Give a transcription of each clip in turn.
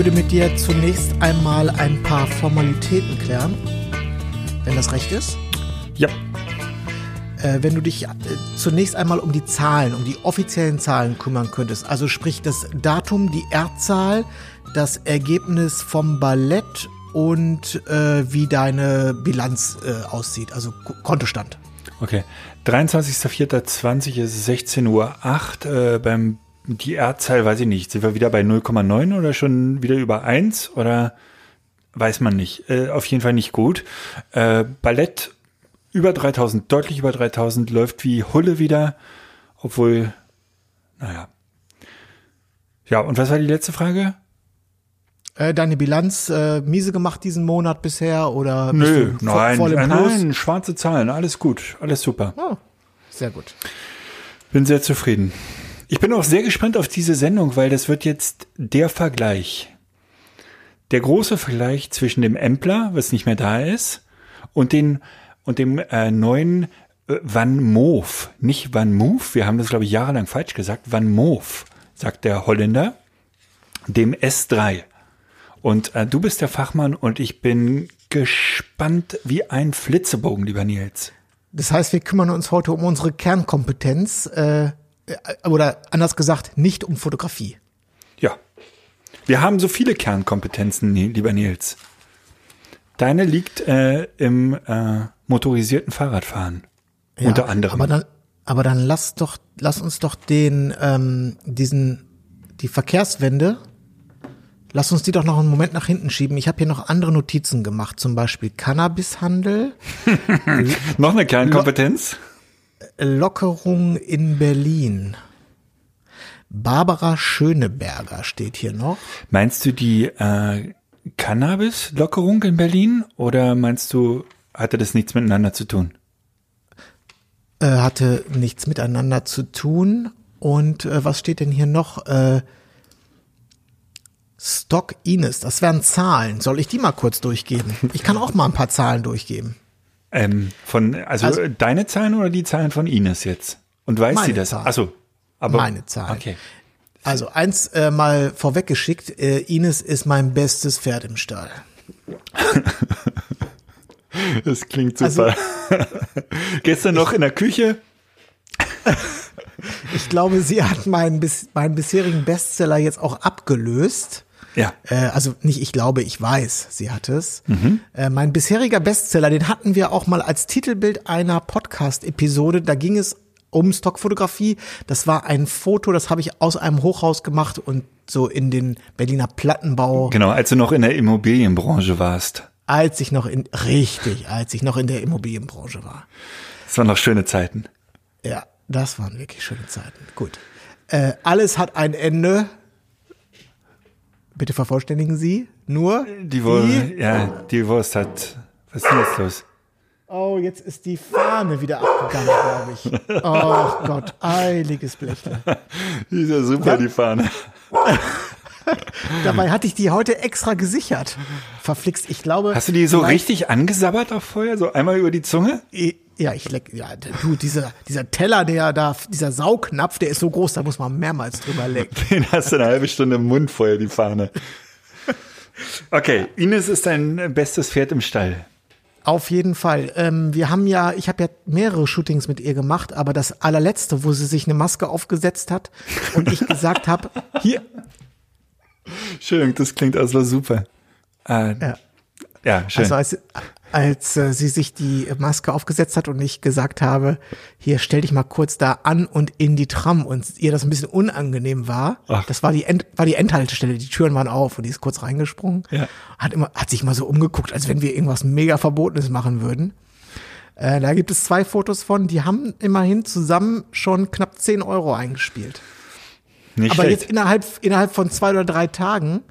Würde mit dir zunächst einmal ein paar Formalitäten klären, wenn das recht ist. Ja, Äh, wenn du dich äh, zunächst einmal um die Zahlen, um die offiziellen Zahlen kümmern könntest, also sprich das Datum, die R-Zahl, das Ergebnis vom Ballett und äh, wie deine Bilanz äh, aussieht, also Ko- Kontostand. okay. 23.04.20 ist 16.08 Uhr. Äh, beim die R-Zahl weiß ich nicht. Sind wir wieder bei 0,9 oder schon wieder über 1 oder weiß man nicht. Äh, auf jeden Fall nicht gut. Äh, Ballett über 3000, deutlich über 3000, läuft wie Hulle wieder, obwohl, naja. Ja, und was war die letzte Frage? Äh, deine Bilanz äh, miese gemacht diesen Monat bisher oder bist Nö, du vo- nein, voll im Plus? nein, schwarze Zahlen, alles gut, alles super. Oh, sehr gut. Bin sehr zufrieden. Ich bin auch sehr gespannt auf diese Sendung, weil das wird jetzt der Vergleich. Der große Vergleich zwischen dem Empler, was nicht mehr da ist, und den und dem äh, neuen äh, Van Moof. Nicht Van Moof, wir haben das glaube ich jahrelang falsch gesagt. Van Moof, sagt der Holländer, dem S3. Und äh, du bist der Fachmann und ich bin gespannt wie ein Flitzebogen, lieber Nils. Das heißt, wir kümmern uns heute um unsere Kernkompetenz, äh, oder anders gesagt, nicht um Fotografie. Ja. Wir haben so viele Kernkompetenzen, lieber Nils. Deine liegt äh, im äh, motorisierten Fahrradfahren. Ja, unter anderem. Aber dann, aber dann lass doch, lass uns doch den, ähm, diesen, die Verkehrswende, lass uns die doch noch einen Moment nach hinten schieben. Ich habe hier noch andere Notizen gemacht, zum Beispiel Cannabishandel, Noch eine Kernkompetenz? Lockerung in Berlin. Barbara Schöneberger steht hier noch. Meinst du die äh, Cannabis-Lockerung in Berlin oder meinst du, hatte das nichts miteinander zu tun? Äh, hatte nichts miteinander zu tun. Und äh, was steht denn hier noch? Äh, Stock Ines, das wären Zahlen. Soll ich die mal kurz durchgeben? Ich kann auch mal ein paar Zahlen durchgeben. Ähm, von, also, Also- deine Zahlen oder die Zahlen von Ines jetzt? Und weiß sie das? Zahlen. Achso. Aber, Meine Zahlen. Okay. Also eins äh, mal vorweggeschickt, äh, Ines ist mein bestes Pferd im Stall. Das klingt Also- super. Gestern noch in der Küche. Ich glaube, sie hat meinen, bis, meinen bisherigen Bestseller jetzt auch abgelöst. Ja. Äh, also nicht ich glaube, ich weiß, sie hat es. Äh, mein bisheriger Bestseller, den hatten wir auch mal als Titelbild einer Podcast-Episode. Da ging es um Stockfotografie. Das war ein Foto, das habe ich aus einem Hochhaus gemacht und so in den Berliner Plattenbau, Genau, als du noch in der Immobilienbranche warst. als ich noch in, richtig, als ich noch in der Immobilienbranche war. Das waren noch schöne Zeiten. Ja, das waren wirklich schöne Zeiten. Gut. Äh, alles hat ein Ende. Bitte vervollständigen Sie. Nur Die Wurst, ja, die Wurst hat. Was ist denn jetzt los? Oh, jetzt ist die Fahne wieder abgegangen, glaube ich. Oh Gott, eiliges Blechle. Die ist ja super, die Fahne. Dabei hatte ich die heute extra gesichert. Verflixt, ich glaube. Hast du die so richtig angesabbert auch vorher? So einmal über die Zunge? Ja, ich leck, ja, du, dieser, dieser Teller, der da, dieser Saugnapf, der ist so groß, da muss man mehrmals drüber lecken. Den hast du eine halbe Stunde im Mund vorher, die Fahne. Okay, Ines ist dein bestes Pferd im Stall. Auf jeden Fall. Ähm, wir haben ja, ich habe ja mehrere Shootings mit ihr gemacht, aber das allerletzte, wo sie sich eine Maske aufgesetzt hat und ich gesagt habe, hier, Schön, das klingt also super. Äh, Ja. ja, schön. also als, als äh, sie sich die Maske aufgesetzt hat und ich gesagt habe, hier stell dich mal kurz da an und in die Tram und ihr das ein bisschen unangenehm war. Ach. Das war die End, war die Endhaltestelle, die Türen waren auf und die ist kurz reingesprungen. Ja. Hat immer, hat sich mal so umgeguckt, als wenn wir irgendwas mega Verbotenes machen würden. Äh, da gibt es zwei Fotos von, die haben immerhin zusammen schon knapp 10 Euro eingespielt. Nicht Aber schlecht. jetzt innerhalb, innerhalb von zwei oder drei Tagen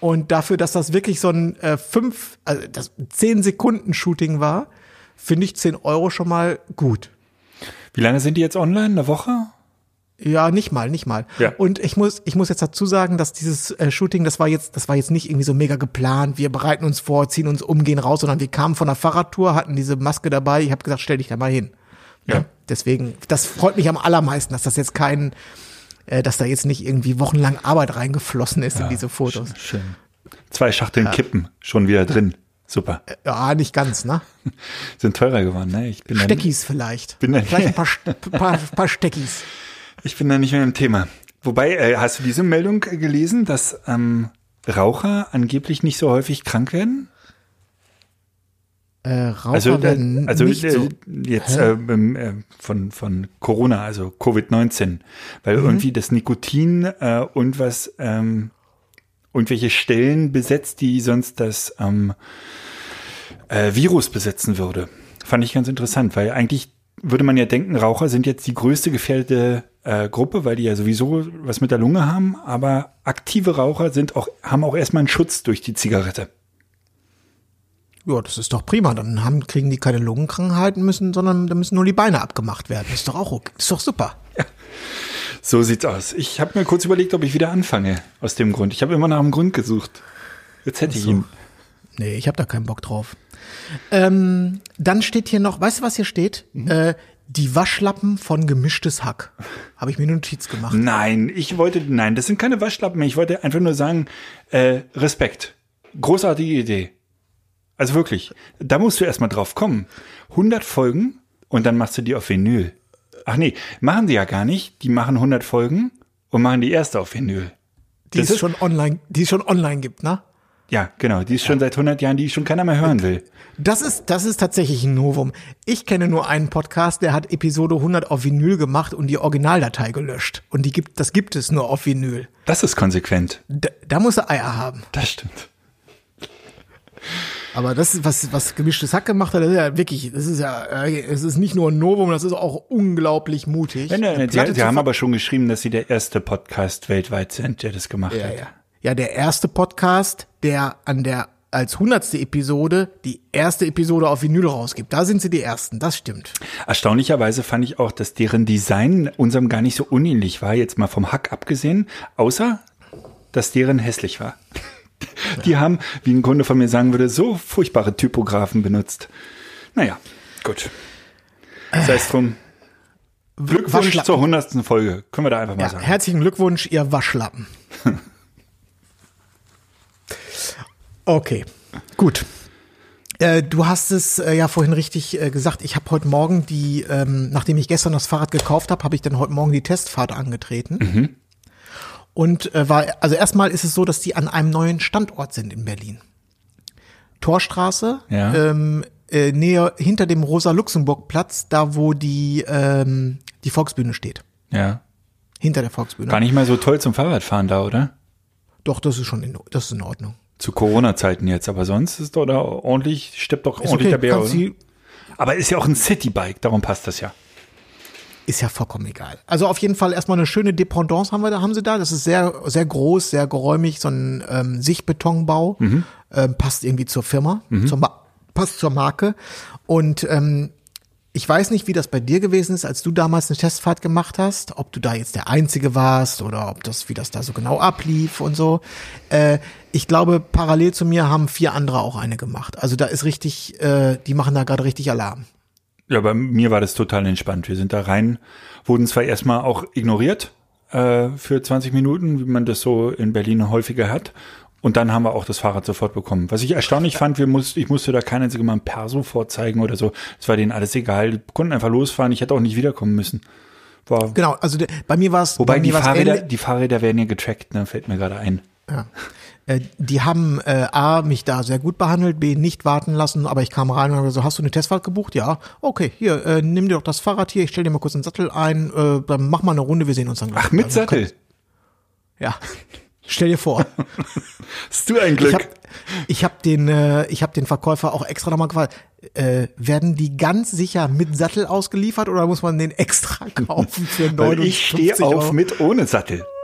und dafür, dass das wirklich so ein äh, fünf, also das zehn Sekunden Shooting war, finde ich 10 Euro schon mal gut. Wie lange sind die jetzt online? Eine Woche? Ja, nicht mal, nicht mal. Ja. Und ich muss, ich muss jetzt dazu sagen, dass dieses äh, Shooting, das war jetzt, das war jetzt nicht irgendwie so mega geplant. Wir bereiten uns vor, ziehen uns um, gehen raus, sondern wir kamen von der Fahrradtour, hatten diese Maske dabei. Ich habe gesagt, stell dich da mal hin. Ja. Deswegen, das freut mich am allermeisten, dass das jetzt kein, äh, dass da jetzt nicht irgendwie wochenlang Arbeit reingeflossen ist in diese Fotos. Schön. Zwei Schachteln Kippen, schon wieder drin. Super. Ja, nicht ganz, ne? Sind teurer geworden, ne? Ich bin, Steckis vielleicht. bin da- vielleicht ein paar, paar, paar Steckis. ich bin da nicht mehr im Thema. Wobei, äh, hast du diese Meldung äh, gelesen, dass ähm, Raucher angeblich nicht so häufig krank werden? Äh, Raucher Also, äh, werden also nicht äh, so. jetzt äh, äh, von, von Corona, also Covid-19, Mhm. weil irgendwie das Nikotin äh, und was ähm, irgendwelche Stellen besetzt, die sonst das ähm, äh, Virus besetzen würde. Fand ich ganz interessant, weil eigentlich würde man ja denken, Raucher sind jetzt die größte gefährdete äh, Gruppe, weil die ja sowieso was mit der Lunge haben, aber aktive Raucher sind auch, haben auch erstmal einen Schutz durch die Zigarette. Ja, das ist doch prima. Dann haben, kriegen die keine Lungenkrankheiten müssen, sondern da müssen nur die Beine abgemacht werden. Das ist doch auch okay. Das ist doch super. So sieht's aus. Ich habe mir kurz überlegt, ob ich wieder anfange aus dem Grund. Ich habe immer nach einem Grund gesucht. Jetzt hätte ich ihn. Nee, ich habe da keinen Bock drauf. Ähm, dann steht hier noch, weißt du, was hier steht? Äh, die Waschlappen von gemischtes Hack. Habe ich mir eine Notiz gemacht. Nein, ich wollte, nein, das sind keine Waschlappen mehr. Ich wollte einfach nur sagen, äh, Respekt. Großartige Idee. Also wirklich, da musst du erstmal drauf kommen. 100 Folgen und dann machst du die auf Vinyl. Ach nee, machen die ja gar nicht. Die machen 100 Folgen und machen die erste auf Vinyl. Die das es ist- schon online, die es schon online gibt, ne? Ja, genau. Die ist schon seit 100 Jahren, die schon keiner mehr hören will. Das ist, das ist tatsächlich ein Novum. Ich kenne nur einen Podcast, der hat Episode 100 auf Vinyl gemacht und die Originaldatei gelöscht. Und die gibt, das gibt es nur auf Vinyl. Das ist konsequent. Da, da muss er Eier haben. Das stimmt. Aber das ist, was, was gemischtes Hack gemacht hat, das ist ja wirklich, das ist ja, es ist nicht nur ein Novum, das ist auch unglaublich mutig. Ne, ne, Platte sie, sie zu haben aber schon geschrieben, dass sie der erste Podcast weltweit sind, der das gemacht ja, hat. ja. ja, der erste Podcast, der an der als hundertste Episode die erste Episode auf Vinyl rausgibt. Da sind sie die ersten, das stimmt. Erstaunlicherweise fand ich auch, dass deren Design unserem gar nicht so unähnlich war, jetzt mal vom Hack abgesehen, außer, dass deren hässlich war. Die haben, wie ein Kunde von mir sagen würde, so furchtbare Typographen benutzt. Naja, gut. Sei es drum. Glückwunsch zur hundertsten Folge. Können wir da einfach mal Ja, sagen. herzlichen Glückwunsch, ihr Waschlappen. Okay, gut. Äh, du hast es äh, ja vorhin richtig äh, gesagt. Ich habe heute Morgen die, ähm, nachdem ich gestern das Fahrrad gekauft habe, habe ich dann heute Morgen die Testfahrt angetreten. Und äh, war, also erstmal ist es so, dass die an einem neuen Standort sind in Berlin. Torstraße, Ja. ähm, äh, näher hinter dem Rosa-Luxemburg-Platz, da wo die, ähm, die Volksbühne steht. Ja. Hinter der Volksbühne. Gar nicht mal so toll zum Fahrradfahren da, oder? Doch, das ist schon in, das ist in Ordnung. Zu Corona-Zeiten jetzt, aber sonst ist doch da ordentlich, steppt doch Ist ordentlich der Bär, oder? Aber ist ja auch ein Citybike, darum passt das ja. Ist ja vollkommen egal. Also auf jeden Fall erstmal eine schöne Dependance haben wir da, haben sie da. Das ist sehr, sehr groß, sehr geräumig, so ein ähm, Sichtbetonbau. Mhm. Ähm, passt irgendwie zur Firma, zur Ma passt zur Marke. Und ähm, ich weiß nicht, wie das bei dir gewesen ist, als du damals eine Testfahrt gemacht hast, ob du da jetzt der Einzige warst oder ob das, wie das da so genau ablief und so. Äh, ich glaube, parallel zu mir haben vier andere auch eine gemacht. Also da ist richtig, äh, die machen da gerade richtig Alarm. Ja, bei mir war das total entspannt. Wir sind da rein, wurden zwar erstmal auch ignoriert äh, für 20 Minuten, wie man das so in Berlin häufiger hat. Und dann haben wir auch das Fahrrad sofort bekommen. Was ich erstaunlich fand, wir mussten, ich musste da kein einziges Mal ein Perso vorzeigen oder so. Es war denen alles egal. Die konnten einfach losfahren. Ich hätte auch nicht wiederkommen müssen. War, Genau, also bei mir war es wobei bei die Fahrräder, die Fahrräder werden ja getrackt, ne? fällt mir gerade ein. Ja. Äh, Die haben äh, A, mich da sehr gut behandelt, B, nicht warten lassen, aber ich kam rein und habe so, hast du eine Testfahrt gebucht? Ja. Okay, hier, äh, nimm dir doch das Fahrrad hier, ich stell dir mal kurz einen Sattel ein, äh, dann mach mal eine Runde, wir sehen uns dann gleich. Ach, mit Also, Sattel. Ja. Stell dir vor. Hast du ein Ich Glück. habe ich hab den, äh, ich hab den Verkäufer auch extra nochmal gefragt, äh, werden die ganz sicher mit Sattel ausgeliefert oder muss man den extra kaufen für 59 Weil ich stehe auf Euro? mit ohne Sattel.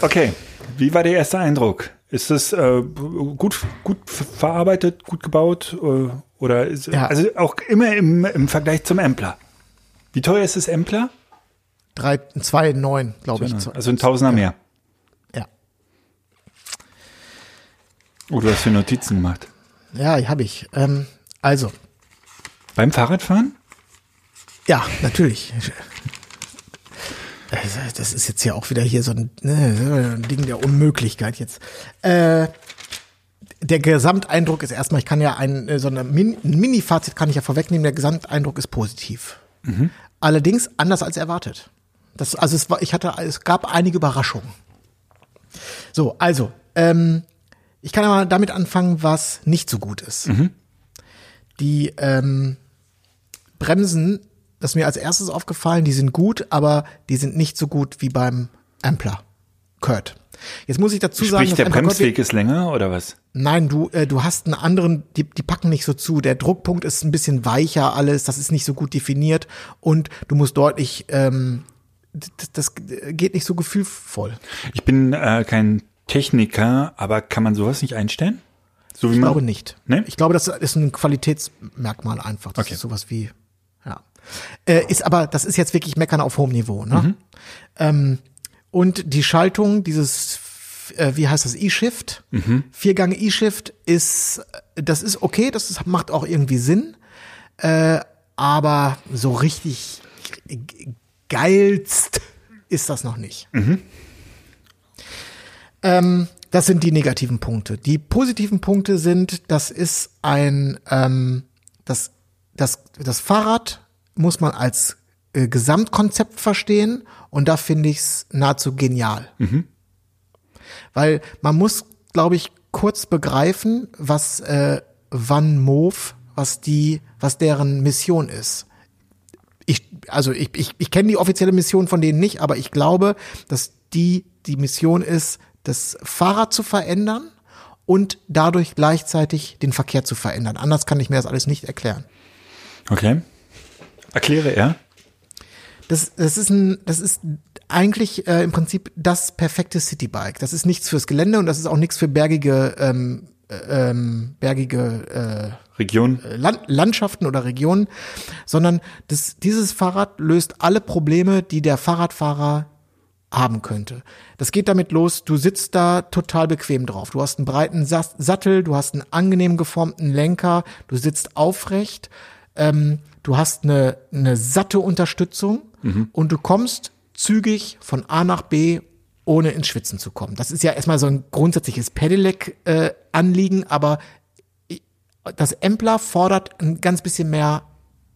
Okay, wie war der erste Eindruck? Ist es äh, gut, gut verarbeitet, gut gebaut? Äh, oder ist, Ja. also auch immer im, im Vergleich zum Ampler? Wie teuer ist das zwei, neun, glaube ich. Also ein Tausender mehr. Ja. Oh, du hast für Notizen gemacht. Ja, habe ich. Ähm, also, Beim Fahrradfahren? ja, natürlich. Das ist jetzt ja auch wieder hier so ein, ne, ein Ding der Unmöglichkeit jetzt. Äh, der Gesamteindruck ist erstmal, ich kann ja ein, äh, so Min ein Mini-Fazit kann ich ja vorwegnehmen, der Gesamteindruck ist positiv. Allerdings anders als erwartet. Das, also es war, ich hatte, es gab einige Überraschungen. So, also, ähm, ich kann aber damit anfangen, was nicht so gut ist. Die ähm, Bremsen, das ist mir als erstes aufgefallen, die sind gut, aber die sind nicht so gut wie beim Ampler. Kurt. Jetzt muss ich dazu sagen, Sprich, der Bremsweg ist länger oder was? Nein, du, äh, du hast einen anderen, die, die packen nicht so zu. Der Druckpunkt ist ein bisschen weicher alles, das ist nicht so gut definiert und du musst deutlich, ähm, das, das geht nicht so gefühlvoll. Ich bin äh, kein Techniker, aber kann man sowas nicht einstellen? So wie Ich glaube nicht. Nee? Ich glaube, das ist ein Qualitätsmerkmal einfach. Das Okay. ist sowas wie. Äh, ist aber, das ist jetzt wirklich Meckern auf hohem Niveau, ne? Mhm. Ähm, und die Schaltung, dieses, äh, wie heißt das, E-Shift, Mhm. Viergang E-Shift ist, das ist okay, das ist, macht auch irgendwie Sinn, äh, aber so richtig geilst ist das noch nicht. Ähm, das sind die negativen Punkte. Die positiven Punkte sind, das ist ein, ähm, das, das, das Fahrrad muss man als äh, Gesamtkonzept verstehen und da finde ich es nahezu genial. Weil man muss, glaube ich, kurz begreifen, was äh, Van Moof, was die, was deren Mission ist ich, also ich, ich, ich kenne die offizielle Mission von denen nicht, aber ich glaube, dass die die Mission ist, das Fahrrad zu verändern und dadurch gleichzeitig den Verkehr zu verändern. Anders kann ich mir das alles nicht erklären. Okay. Erkläre er. Das, das ist ein, das ist eigentlich äh, im Prinzip das perfekte Citybike. Das ist nichts fürs Gelände und das ist auch nichts für bergige, ähm, äh, ähm, bergige äh, Region. Land Landschaften oder Regionen, sondern das, dieses Fahrrad löst alle Probleme, die der Fahrradfahrer haben könnte. Das geht damit los, du sitzt da total bequem drauf. Du hast einen breiten Sa Sattel, du hast einen angenehm geformten Lenker, du sitzt aufrecht, ähm, du hast eine, eine satte Unterstützung und du kommst zügig von A nach B ohne ins Schwitzen zu kommen. Das ist ja erstmal so ein grundsätzliches Pedelec-Anliegen, aber das Empler fordert ein ganz bisschen mehr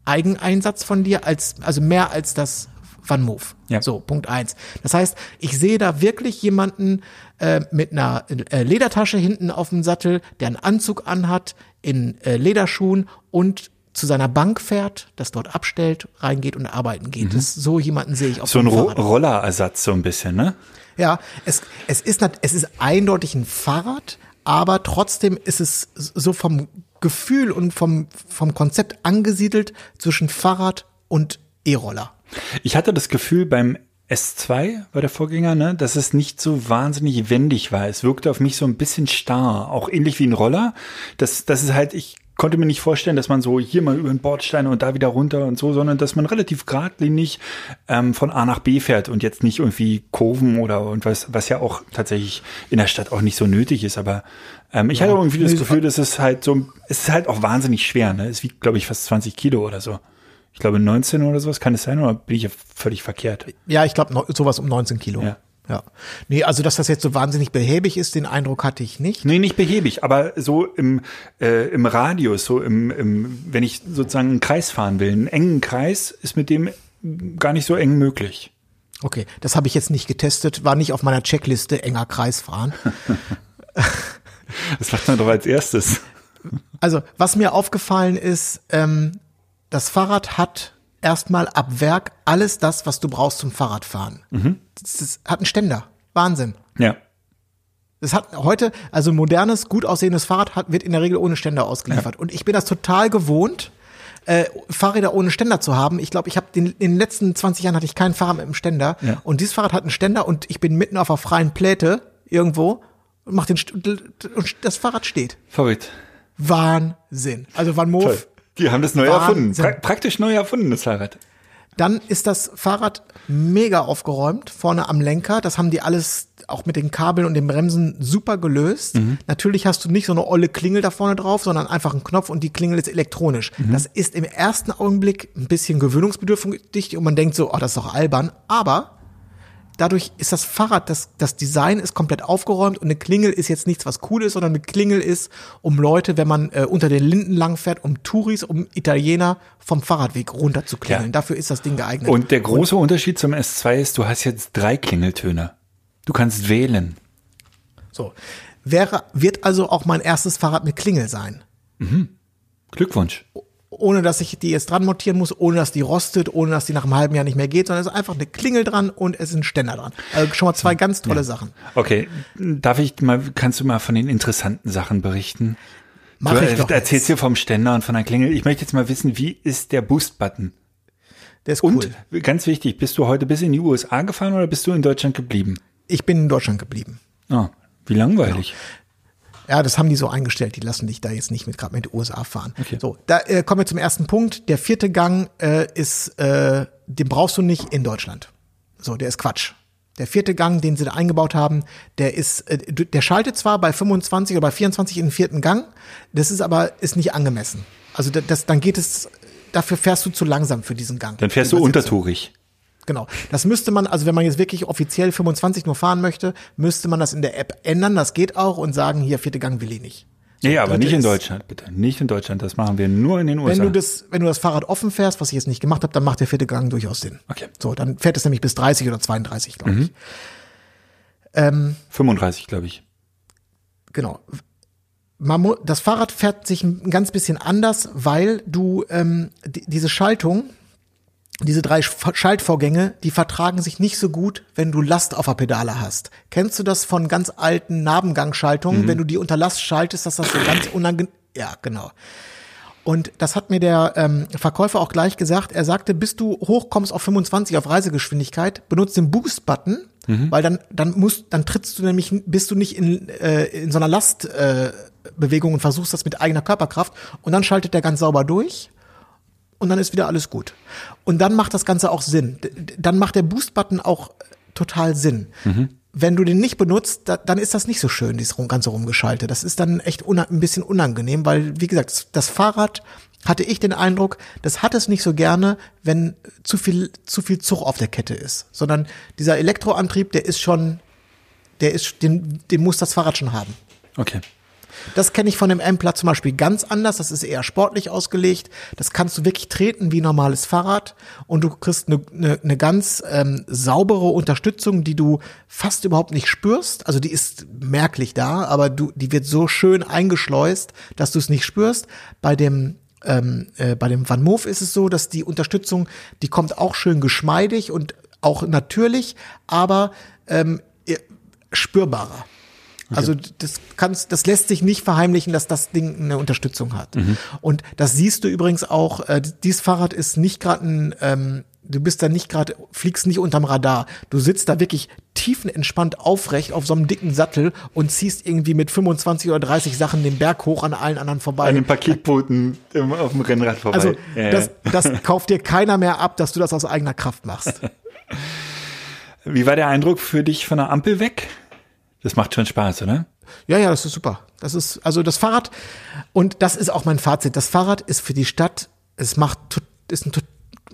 Eigeneinsatz von dir als, also mehr als das Van Moof. Ja. So, Punkt eins. Das heißt, ich sehe da wirklich jemanden äh, mit einer äh, Ledertasche hinten auf dem Sattel, der einen Anzug anhat, in äh, Lederschuhen und zu seiner Bank fährt, das dort abstellt, reingeht und arbeiten geht. Das, so jemanden sehe ich auf Mhm. So ein dem Fahrrad. Rollerersatz so ein bisschen, ne? Ja, es, es ist es ist eindeutig ein Fahrrad, aber trotzdem ist es so vom Gefühl und vom, vom Konzept angesiedelt zwischen Fahrrad und E-Roller. Ich hatte das Gefühl beim S2 war der Vorgänger, ne, dass es nicht so wahnsinnig wendig war. Es wirkte auf mich so ein bisschen starr, auch ähnlich wie ein Roller. Das, das ist halt, ich konnte mir nicht vorstellen, dass man so hier mal über den Bordstein und da wieder runter und so, sondern dass man relativ geradlinig ähm, von A nach B fährt und jetzt nicht irgendwie Kurven oder irgendwas, was ja auch tatsächlich in der Stadt auch nicht so nötig ist. Aber ähm, ich hatte irgendwie das Gefühl, dass es halt so, es ist halt auch wahnsinnig schwer. Ne? Es wiegt, glaube ich, fast 20 Kilo oder so. Ich glaube 19 oder sowas kann es sein, oder bin ich ja völlig verkehrt? Ja, ich glaube sowas um 19 Kilo. Ja. Ja. Nee, also dass das jetzt so wahnsinnig behäbig ist, den Eindruck hatte ich nicht. Nee, nicht behäbig, aber so im, äh, im Radius, so im, im, wenn ich sozusagen einen Kreis fahren will, einen engen Kreis ist mit dem gar nicht so eng möglich. Okay, das habe ich jetzt nicht getestet, war nicht auf meiner Checkliste enger Kreis fahren. Das macht man doch als erstes. Also, was mir aufgefallen ist, ähm, das Fahrrad hat erstmal ab Werk alles das, was du brauchst zum Fahrradfahren. Das, das hat einen Ständer. Wahnsinn. Ja. Das hat heute, also ein modernes, gut aussehendes Fahrrad hat, wird in der Regel ohne Ständer ausgeliefert. Und ich bin das total gewohnt. äh, Fahrräder ohne Ständer zu haben. Ich glaube, ich habe in den letzten 20 Jahren hatte ich kein Fahrrad mit einem Ständer. Ja. Und dieses Fahrrad hat einen Ständer und ich bin mitten auf einer freien Pläte irgendwo und mach den St und das Fahrrad steht. Verrückt. Wahnsinn. Also Van Moof. Die haben das neu erfunden. Pra praktisch neu erfunden, das Fahrrad. Dann ist das Fahrrad mega aufgeräumt, vorne am Lenker. Das haben die alles auch mit den Kabeln und den Bremsen super gelöst. Natürlich hast du nicht so eine olle Klingel da vorne drauf, sondern einfach einen Knopf und die Klingel ist elektronisch. Das ist im ersten Augenblick ein bisschen gewöhnungsbedürftig und man denkt so, oh, das ist doch albern. Aber dadurch ist das Fahrrad, das, das Design ist komplett aufgeräumt und eine Klingel ist jetzt nichts, was cool ist, sondern eine Klingel ist, um Leute, wenn man äh, unter den Linden langfährt, um Touris, um Italiener vom Fahrradweg runter zu klingeln. Ja. Dafür ist das Ding geeignet. Und der große Unterschied zum S2 ist, du hast jetzt drei Klingeltöne. Du kannst wählen. So. Wäre, wird also auch mein erstes Fahrrad mit Klingel sein. Glückwunsch. Ohne dass ich die jetzt dran montieren muss, ohne dass die rostet, ohne dass die nach einem halben Jahr nicht mehr geht, sondern es ist einfach eine Klingel dran und es ist ein Ständer dran. Also schon mal zwei ganz tolle Sachen. Okay, darf ich mal, kannst du mal von den interessanten Sachen berichten? Mach du ich doch erzählst dir vom Ständer und von der Klingel. Ich möchte jetzt mal wissen, wie ist der Boost-Button? Der ist cool. Und ganz wichtig, bist du heute bis in die USA gefahren oder bist du in Deutschland geblieben? Ich bin in Deutschland geblieben. Ah, wie langweilig. Ja, das haben die so eingestellt. Die lassen dich da jetzt nicht mit gerade mit den USA fahren. Okay. So, da äh, kommen wir zum ersten Punkt. Der vierte Gang äh, ist, äh, den brauchst du nicht in Deutschland. So, der ist Quatsch. Der vierte Gang, den sie da eingebaut haben, der ist, äh, der schaltet zwar bei 25 oder bei 24 in den vierten Gang, das ist aber ist nicht angemessen. Also das, das dann geht es, dafür fährst du zu langsam für diesen Gang. Dann fährst du untertourig. Genau. Das müsste man, also wenn man jetzt wirklich offiziell 25 nur fahren möchte, müsste man das in der App ändern. Das geht auch und sagen, hier, vierte Gang will ich nicht. So, Nee, aber nicht in Deutschland, bitte. Nicht in Deutschland. Das machen wir nur in den USA. Wenn du das, wenn du das Fahrrad offen fährst, was ich jetzt nicht gemacht habe, dann macht der vierte Gang durchaus Sinn. Okay. So, dann fährt es nämlich bis 30 oder 32, glaube ich. 35, glaube ich. Genau. Man das Fahrrad fährt sich ein ganz bisschen anders, weil du ähm, die, diese Schaltung, diese drei Sch- Schaltvorgänge, die vertragen sich nicht so gut, wenn du Last auf der Pedale hast. Kennst du das von ganz alten Nabengangschaltungen, wenn du die unter Last schaltest, dass das so ganz unangenehm, ja, genau. Und das hat mir der ähm, Verkäufer auch gleich gesagt. Er sagte, bis du hochkommst auf 25 auf Reisegeschwindigkeit, benutzt den Boost-Button, weil dann dann musst dann trittst du nämlich bist du nicht in äh, in so einer Lastbewegung äh, Bewegung und versuchst das mit eigener Körperkraft und dann schaltet der ganz sauber durch und dann ist wieder alles gut. Und dann macht das Ganze auch Sinn. Dann macht der Boost-Button auch total Sinn. Wenn du den nicht benutzt, da, dann ist das nicht so schön, dieses ganze Rumgeschalte. Das ist dann echt ein bisschen unangenehm, weil, wie gesagt, das, das Fahrrad hatte ich den Eindruck, das hat es nicht so gerne, wenn zu viel, zu viel Zug auf der Kette ist. Sondern dieser Elektroantrieb, der ist schon, der ist, den, den muss das Fahrrad schon haben. Okay. Das kenne ich von dem M-Plat zum Beispiel ganz anders. Das ist eher sportlich ausgelegt. Das kannst du wirklich treten wie normales Fahrrad und du kriegst eine, eine, eine ganz ähm, saubere Unterstützung, die du fast überhaupt nicht spürst. Also die ist merklich da, aber du, die wird so schön eingeschleust, dass du es nicht spürst. Bei dem ähm, äh, bei dem Van Moof ist es so, dass die Unterstützung, die kommt auch schön geschmeidig und auch natürlich, aber ähm, spürbarer. Also das kannst, das lässt sich nicht verheimlichen, dass das Ding eine Unterstützung hat. Und das siehst du übrigens auch. Äh, dieses Fahrrad ist nicht gerade ein, ähm, du bist da nicht gerade, fliegst nicht unterm Radar. Du sitzt da wirklich tiefenentspannt aufrecht auf so einem dicken Sattel und ziehst irgendwie mit 25 oder 30 Sachen den Berg hoch an allen anderen vorbei. An den Paketboten auf dem Rennrad vorbei. also ja. das, das kauft dir keiner mehr ab, dass du das aus eigener Kraft machst. Wie war der Eindruck für dich von der Ampel weg? Das macht schon Spaß, oder? Ja, ja, das ist super. Das ist, also das Fahrrad, und das ist auch mein Fazit. Das Fahrrad ist für die Stadt, es macht, ist ein,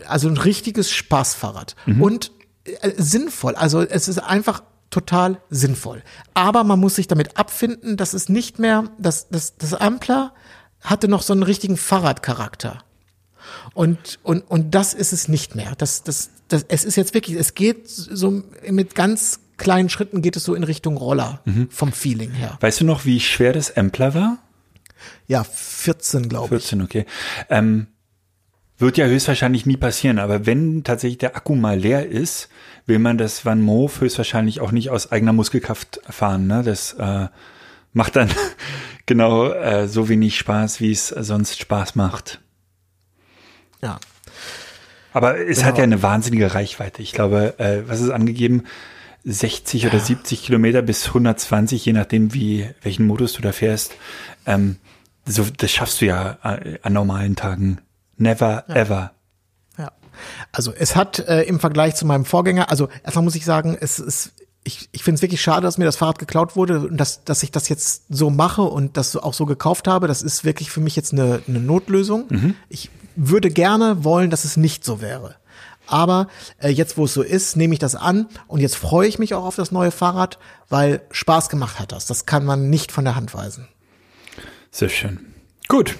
also ein richtiges Spaßfahrrad. Und äh, sinnvoll. Also es ist einfach total sinnvoll. Aber man muss sich damit abfinden, dass es nicht mehr, dass, dass das Ampler hatte noch so einen richtigen Fahrradcharakter. Und, und, und das ist es nicht mehr. Das, das, das, es ist jetzt wirklich, es geht so mit ganz kleinen Schritten geht es so in Richtung Roller vom Feeling her. Weißt du noch, wie schwer das Ampler war? Ja, 14, glaube ich. 14, okay. Ähm, wird ja höchstwahrscheinlich nie passieren, aber wenn tatsächlich der Akku mal leer ist, will man das Van Moof höchstwahrscheinlich auch nicht aus eigener Muskelkraft fahren. Ne? Das äh, macht dann genau äh, so wenig Spaß, wie es sonst Spaß macht. Ja. Aber es Genau. hat ja eine wahnsinnige Reichweite. Ich glaube, äh, was ist angegeben? 60 oder 70 Kilometer bis 120, je nachdem, wie welchen Modus du da fährst. Ähm, so, das schaffst du ja äh, an normalen Tagen. Never ever. Ja. Also es hat äh, im Vergleich zu meinem Vorgänger, also erstmal muss ich sagen, es ist, ich, ich finde es wirklich schade, dass mir das Fahrrad geklaut wurde und dass, dass ich das jetzt so mache und das auch so gekauft habe. Das ist wirklich für mich jetzt eine, eine Notlösung. Ich würde gerne wollen, dass es nicht so wäre. Aber äh, jetzt, wo es so ist, nehme ich das an und jetzt freue ich mich auch auf das neue Fahrrad, weil Spaß gemacht hat das. Das kann man nicht von der Hand weisen. Sehr schön. Gut.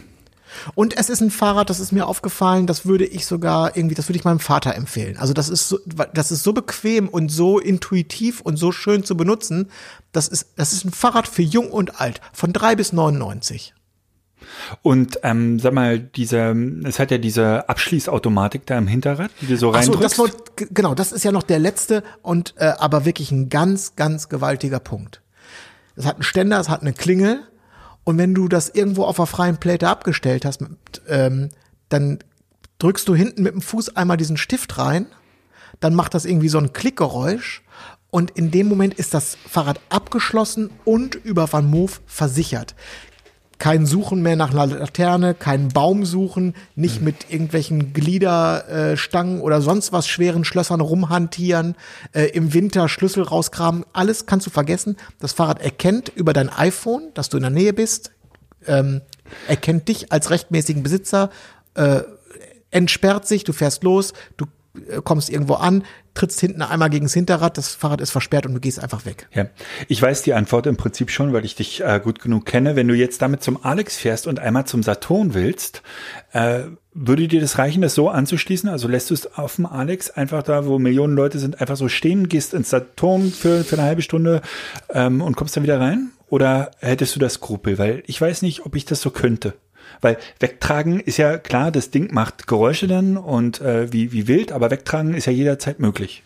Und es ist ein Fahrrad, das ist mir aufgefallen, das würde ich sogar irgendwie, das würde ich meinem Vater empfehlen. Also das ist so, das ist so bequem und so intuitiv und so schön zu benutzen. Das ist, das ist ein Fahrrad für jung und alt, von drei bis 99. Und ähm, sag mal, diese, es hat ja diese Abschließautomatik da im Hinterrad, die du so Ach so, reindrückst. das g- genau, das ist ja noch der letzte und äh, aber wirklich ein ganz, ganz gewaltiger Punkt. Es hat einen Ständer, es hat eine Klingel und wenn du das irgendwo auf der freien Pläte abgestellt hast, mit, ähm, dann drückst du hinten mit dem Fuß einmal diesen Stift rein, dann macht das irgendwie so ein Klickgeräusch und in dem Moment ist das Fahrrad abgeschlossen und über Van Move versichert kein Suchen mehr nach einer Laterne, kein Baum suchen, nicht mit irgendwelchen Gliederstangen äh, oder sonst was schweren Schlössern rumhantieren, äh, im Winter Schlüssel rausgraben, alles kannst du vergessen. Das Fahrrad erkennt über dein iPhone, dass du in der Nähe bist, ähm, erkennt dich als rechtmäßigen Besitzer, äh, entsperrt sich, du fährst los, du kommst irgendwo an, trittst hinten einmal gegen das Hinterrad, das Fahrrad ist versperrt und du gehst einfach weg. Ja, ich weiß die Antwort im Prinzip schon, weil ich dich äh, gut genug kenne. Wenn du jetzt damit zum Alex fährst und einmal zum Saturn willst, äh, würde dir das reichen, das so anzuschließen? Also lässt du es auf dem Alex einfach da, wo Millionen Leute sind, einfach so stehen, gehst ins Saturn für, für eine halbe Stunde ähm, und kommst dann wieder rein? Oder hättest du das Skrupel? Weil ich weiß nicht, ob ich das so könnte. Weil wegtragen ist ja klar, das Ding macht Geräusche dann und äh, wie, wie wild, aber wegtragen ist ja jederzeit möglich.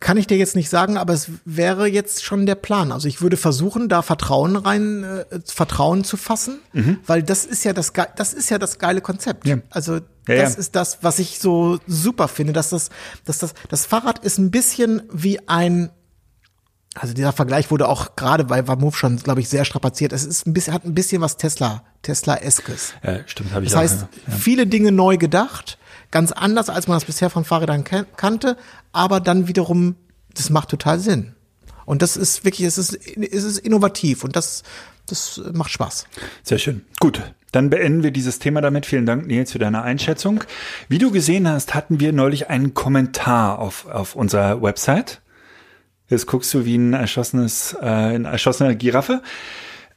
Kann ich dir jetzt nicht sagen, aber es wäre jetzt schon der Plan. Also ich würde versuchen, da Vertrauen rein, äh, Vertrauen zu fassen, weil das ist ja das, ge- das ist ja das geile Konzept. Mhm. Ja. Also Ja, das ja. ist das, was ich so super finde, dass das, dass das, das Fahrrad ist ein bisschen wie ein, also dieser Vergleich wurde auch gerade bei Vamove schon, glaube ich, sehr strapaziert. Es ist ein bisschen, hat ein bisschen was Tesla, Tesla-eskes. Ja, stimmt, habe ich Das auch. heißt, ja. viele Dinge neu gedacht, ganz anders, als man das bisher von Fahrrädern kan- kannte, aber dann wiederum, das macht total Sinn. Und das ist wirklich, es ist, es ist innovativ und das, das macht Spaß. Sehr schön. Gut, dann beenden wir dieses Thema damit. Vielen Dank, Nils, für deine Einschätzung. Wie du gesehen hast, hatten wir neulich einen Kommentar auf, auf unserer Website. Jetzt guckst du wie ein erschossenes, äh, eine erschossene Giraffe.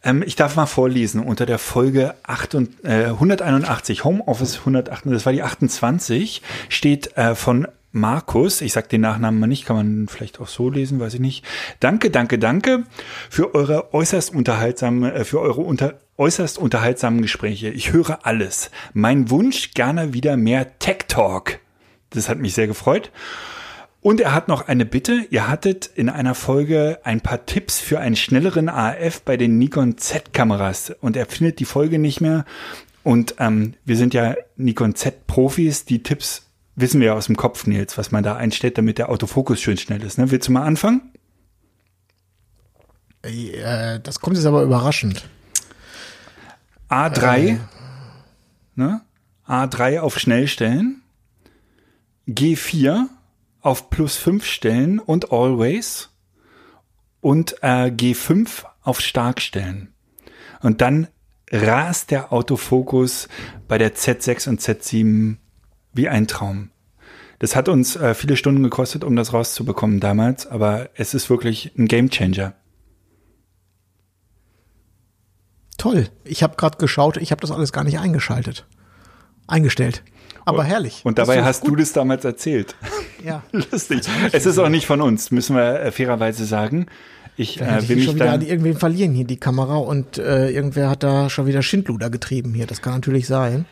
Ähm, ich darf mal vorlesen unter der Folge 8 und, äh, 181, Homeoffice 108, das war die 28, steht äh, von Markus, ich sag den Nachnamen mal nicht, kann man vielleicht auch so lesen, weiß ich nicht. Danke, danke, danke für eure äußerst unterhaltsame, äh, für eure unter, äußerst unterhaltsamen Gespräche. Ich höre alles. Mein Wunsch gerne wieder mehr Tech Talk. Das hat mich sehr gefreut. Und er hat noch eine Bitte. Ihr hattet in einer Folge ein paar Tipps für einen schnelleren AF bei den Nikon Z-Kameras. Und er findet die Folge nicht mehr. Und ähm, wir sind ja Nikon Z-Profis. Die Tipps wissen wir ja aus dem Kopf, Nils, was man da einstellt, damit der Autofokus schön schnell ist. Ne? Willst du mal anfangen? Äh, das kommt jetzt aber überraschend. A3, ne? A3 auf schnell stellen, G4 auf plus 5 stellen und always und äh, G5 auf stark stellen. Und dann rast der Autofokus bei der Z6 und Z7 wie ein Traum. Das hat uns äh, viele Stunden gekostet, um das rauszubekommen damals, aber es ist wirklich ein Gamechanger. Toll. Ich habe gerade geschaut, ich habe das alles gar nicht eingeschaltet. Eingestellt. Aber herrlich. Und dabei hast gut. du das damals erzählt. Ja. Lustig. Es ist auch nicht von uns, müssen wir äh, fairerweise sagen. Ich äh, will mich schon wieder an irgendwen verlieren hier, die Kamera, und äh, irgendwer hat da schon wieder Schindluder getrieben hier. Das kann natürlich sein.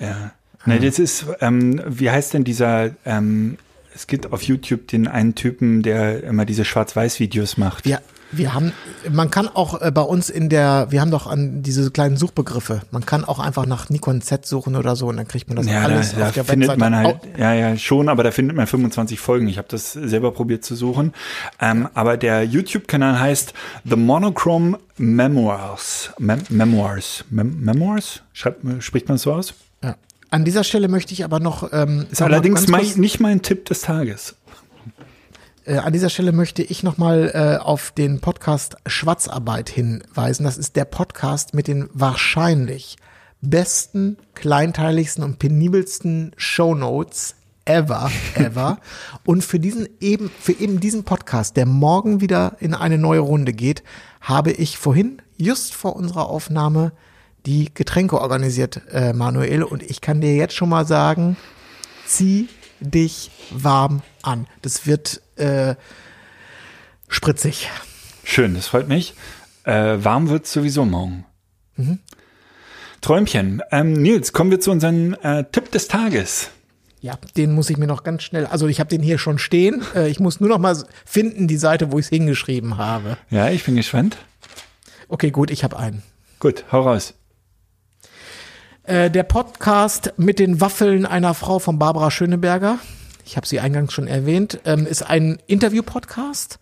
Ja. Ne, das ist, ähm, wie heißt denn dieser, ähm, es gibt auf YouTube den einen Typen, der immer diese Schwarz-Weiß-Videos macht. Ja, Wir haben, man kann auch äh, bei uns in der, wir haben doch an diese kleinen Suchbegriffe. Man kann auch einfach nach Nikon Z suchen oder so und dann kriegt man das Ja, alles da, da auf der findet Webseite. man halt, Au- ja, ja, schon, aber da findet man 25 Folgen. Ich habe das selber probiert zu suchen. Ähm, aber der YouTube-Kanal heißt The Monochrome Memoirs. Mem Memoirs. Mem Memoirs? Schreibt, spricht man so aus? ja. An dieser Stelle möchte ich aber noch. Ähm, Ist allerdings mein, nicht mein Tipp des Tages. Äh, an dieser Stelle möchte ich nochmal äh, auf den Podcast Schwarzarbeit hinweisen. Das ist der Podcast mit den wahrscheinlich besten, kleinteiligsten und penibelsten Shownotes ever, ever. und für diesen eben, für eben diesen Podcast, der morgen wieder in eine neue Runde geht, habe ich vorhin, just vor unserer Aufnahme, die Getränke organisiert, äh, Manuel. Und ich kann dir jetzt schon mal sagen, zieh dich warm an. Das wird äh, spritzig. Schön, das freut mich. Äh, warm wird's sowieso morgen. Träumchen. Ähm, Nils, kommen wir zu unserem äh, Tipp des Tages. Ja, den muss ich mir noch ganz schnell, also ich habe den hier schon stehen. Äh, ich muss nur noch mal finden, die Seite, wo ich es hingeschrieben habe. Ja, ich bin gespannt. Okay, gut, ich habe einen. Gut, hau raus. Äh, der Podcast mit den Waffeln einer Frau von Barbara Schöneberger, ich habe sie eingangs schon erwähnt, ähm, ist ein Interview-Podcast.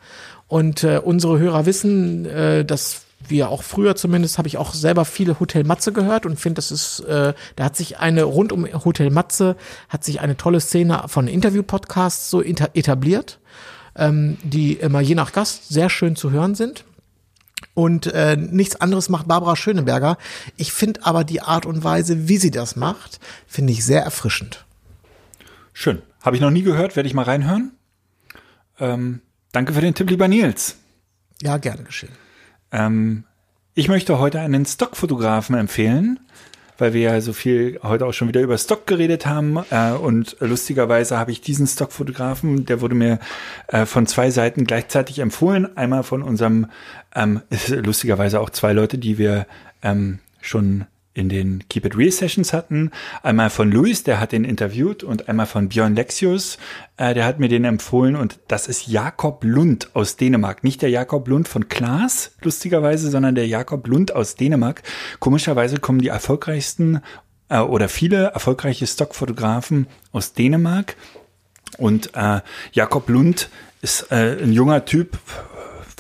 Und äh, unsere Hörer wissen, äh, dass wir auch früher zumindest, habe ich auch selber viele Hotel Matze gehört und finde, das ist, äh, da hat sich eine, rund um Hotel Matze, hat sich eine tolle Szene von Interview-Podcasts so etabliert, ähm, die immer je nach Gast sehr schön zu hören sind. Und äh, nichts anderes macht Barbara Schöneberger. Ich finde aber die Art und Weise, wie sie das macht, finde ich sehr erfrischend. Schön. Habe ich noch nie gehört, werde ich mal reinhören. Ähm, danke für den Tipp, lieber Nils. Ja, gerne geschehen. Ähm, ich möchte heute einen Stockfotografen empfehlen, weil wir ja so viel heute auch schon wieder über Stock geredet haben. Äh, und lustigerweise habe ich diesen Stockfotografen, der wurde mir äh, von zwei Seiten gleichzeitig empfohlen. Einmal von unserem, ähm, lustigerweise auch zwei Leute, die wir ähm, schon in den Keep It Real Sessions hatten. Einmal von Luis, der hat den interviewt und einmal von Björn Lexius, äh, der hat mir den empfohlen und das ist Jakob Lund aus Dänemark. Nicht der Jakob Lund von Klaas, lustigerweise, sondern der Jakob Lund aus Dänemark. Komischerweise kommen die erfolgreichsten äh, oder viele erfolgreiche Stockfotografen aus Dänemark. Und äh, Jakob Lund ist äh, ein junger Typ,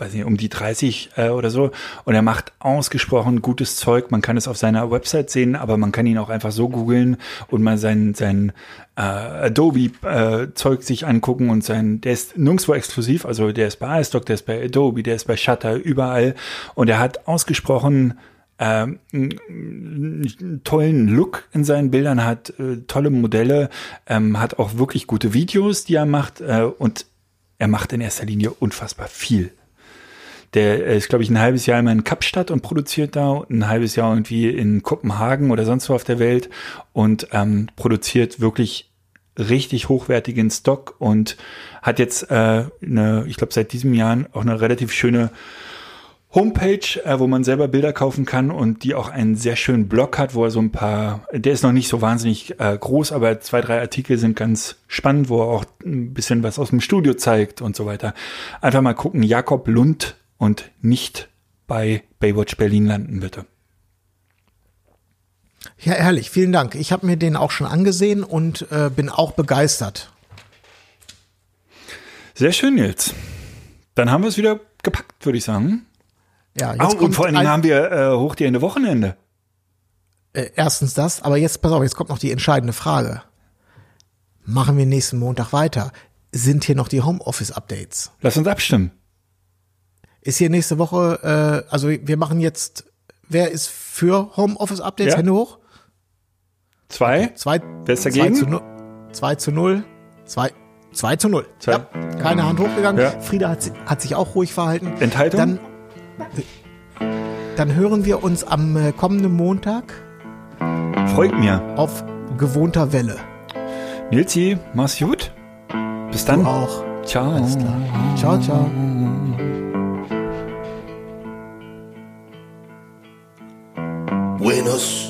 weiß nicht, um die 30 äh, oder so. Und er macht ausgesprochen gutes Zeug. Man kann es auf seiner Website sehen, aber man kann ihn auch einfach so googeln und mal sein, sein äh, Adobe-Zeug sich angucken und sein, der ist nirgendwo exklusiv, also der ist bei iStock, der ist bei Adobe, der ist bei Shutter, überall. Und er hat ausgesprochen ähm, einen tollen Look in seinen Bildern, hat äh, tolle Modelle, ähm, hat auch wirklich gute Videos, die er macht äh, und er macht in erster Linie unfassbar viel. Der ist, glaube ich, ein halbes Jahr immer in Kapstadt und produziert da, ein halbes Jahr irgendwie in Kopenhagen oder sonst wo auf der Welt und ähm, produziert wirklich richtig hochwertigen Stock und hat jetzt äh, eine, ich glaube, seit diesem Jahr auch eine relativ schöne Homepage, äh, wo man selber Bilder kaufen kann und die auch einen sehr schönen Blog hat, wo er so ein paar, der ist noch nicht so wahnsinnig äh, groß, aber zwei, drei Artikel sind ganz spannend, wo er auch ein bisschen was aus dem Studio zeigt und so weiter. Einfach mal gucken, Jakob Lund und nicht bei Baywatch Berlin landen, bitte. Ja, herrlich, vielen Dank. Ich habe mir den auch schon angesehen und äh, bin auch begeistert. Sehr schön, Nils. Dann haben wir es wieder gepackt, würde ich sagen. Ja, Oh, und vor allen Dingen haben wir äh, hoch die Ende Wochenende. Äh, erstens das, aber jetzt, pass auf, jetzt kommt noch die entscheidende Frage. Machen wir nächsten Montag weiter? Sind hier noch die Homeoffice-Updates? Lass uns abstimmen. Ist hier nächste Woche, äh, also wir machen jetzt, wer ist für Homeoffice-Updates? Ja. Hände hoch. Zwei. Zwei, Wer ist zwei dagegen? zu, nu- zwei zu null. Zwei, zwei zu null. Zwei. Ja, keine Hand hochgegangen. Ja. Frieda hat, hat sich auch ruhig verhalten. Enthaltung? Dann, dann hören wir uns am äh, kommenden Montag Freut mir. auf gewohnter Welle. Nilsi, mach's gut. Bis dann. Du auch. Ciao. Alles klar. Ciao, ciao. in.